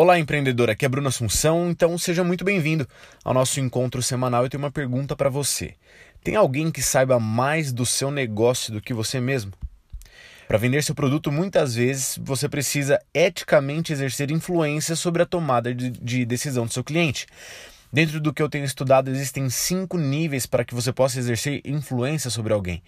Olá, empreendedor. Aqui é Bruno Assunção, então seja muito bem-vindo ao nosso encontro semanal. Eu tenho uma pergunta para você. Tem alguém que saiba mais do seu negócio do que você mesmo? Para vender seu produto, muitas vezes você precisa eticamente exercer influência sobre a tomada de, de decisão do seu cliente. Dentro do que eu tenho estudado, existem cinco níveis para que você possa exercer influência sobre alguém.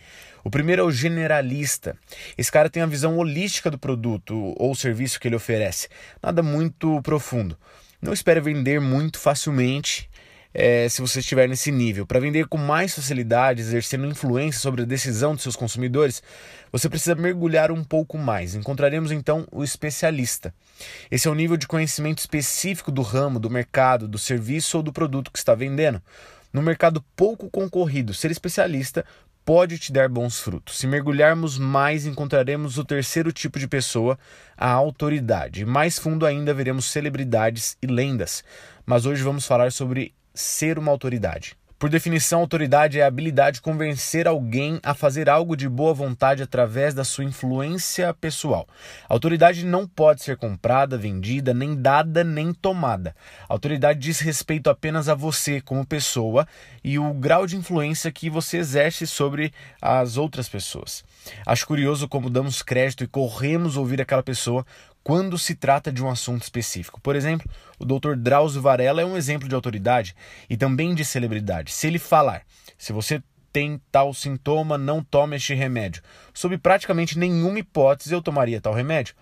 O primeiro é o generalista. Esse cara tem a visão holística do produto ou serviço que ele oferece, nada muito profundo. Não espere vender muito facilmente é, se você estiver nesse nível. Para vender com mais facilidade, exercendo influência sobre a decisão dos seus consumidores, você precisa mergulhar um pouco mais. Encontraremos então o especialista. Esse é o nível de conhecimento específico do ramo, do mercado, do serviço ou do produto que está vendendo. No mercado pouco concorrido, ser especialista pode te dar bons frutos. Se mergulharmos mais, encontraremos o terceiro tipo de pessoa, a autoridade. Mais fundo ainda veremos celebridades e lendas. Mas hoje vamos falar sobre ser uma autoridade. Por definição, autoridade é a habilidade de convencer alguém a fazer algo de boa vontade através da sua influência pessoal. autoridade não pode ser comprada, vendida, nem dada, nem tomada. autoridade diz respeito apenas a você como pessoa e o grau de influência que você exerce sobre as outras pessoas. Acho curioso como damos crédito e corremos ouvir aquela pessoa quando se trata de um assunto específico. Por exemplo, o Dr. Drauzio Varela é um exemplo de autoridade e também de celebridade. Se ele falar, se você tem tal sintoma, não tome este remédio. Sob praticamente nenhuma hipótese eu tomaria tal remédio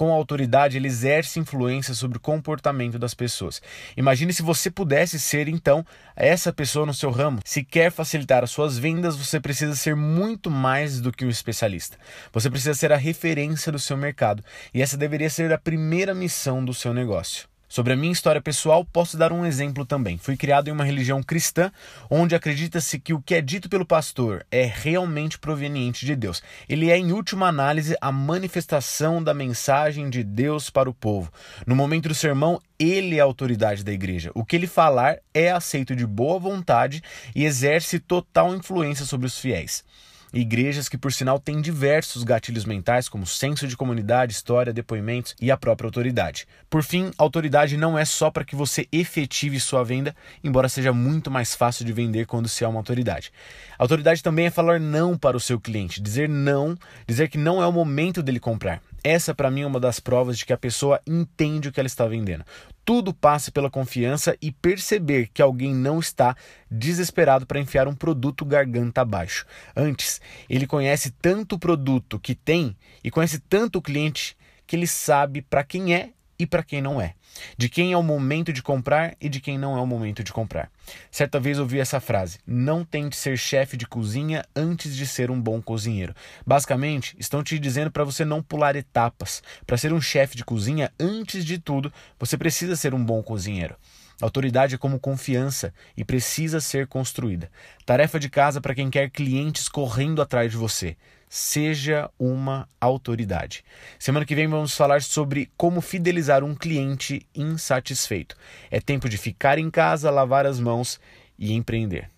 com autoridade, ele exerce influência sobre o comportamento das pessoas. Imagine se você pudesse ser, então, essa pessoa no seu ramo. Se quer facilitar as suas vendas, você precisa ser muito mais do que um especialista. Você precisa ser a referência do seu mercado. E essa deveria ser a primeira missão do seu negócio. Sobre a minha história pessoal, posso dar um exemplo também. Fui criado em uma religião cristã onde acredita-se que o que é dito pelo pastor é realmente proveniente de Deus. Ele é, em última análise, a manifestação da mensagem de Deus para o povo. No momento do sermão, ele é a autoridade da igreja. O que ele falar é aceito de boa vontade e exerce total influência sobre os fiéis. Igrejas que, por sinal, têm diversos gatilhos mentais, como senso de comunidade, história, depoimentos e a própria autoridade. Por fim, autoridade não é só para que você efetive sua venda, embora seja muito mais fácil de vender quando se é uma autoridade. Autoridade também é falar não para o seu cliente, dizer não, dizer que não é o momento dele comprar. Essa, para mim, é uma das provas de que a pessoa entende o que ela está vendendo. Tudo passa pela confiança e perceber que alguém não está desesperado para enfiar um produto garganta abaixo. Antes, ele conhece tanto o produto que tem e conhece tanto o cliente que ele sabe para quem é e para quem não é. De quem é o momento de comprar e de quem não é o momento de comprar. Certa vez ouvi essa frase: não tente ser chefe de cozinha antes de ser um bom cozinheiro. Basicamente, estão te dizendo para você não pular etapas. Para ser um chefe de cozinha, antes de tudo, você precisa ser um bom cozinheiro. Autoridade é como confiança e precisa ser construída. Tarefa de casa para quem quer clientes correndo atrás de você. Seja uma autoridade. Semana que vem vamos falar sobre como fidelizar um cliente insatisfeito. É tempo de ficar em casa, lavar as mãos e empreender.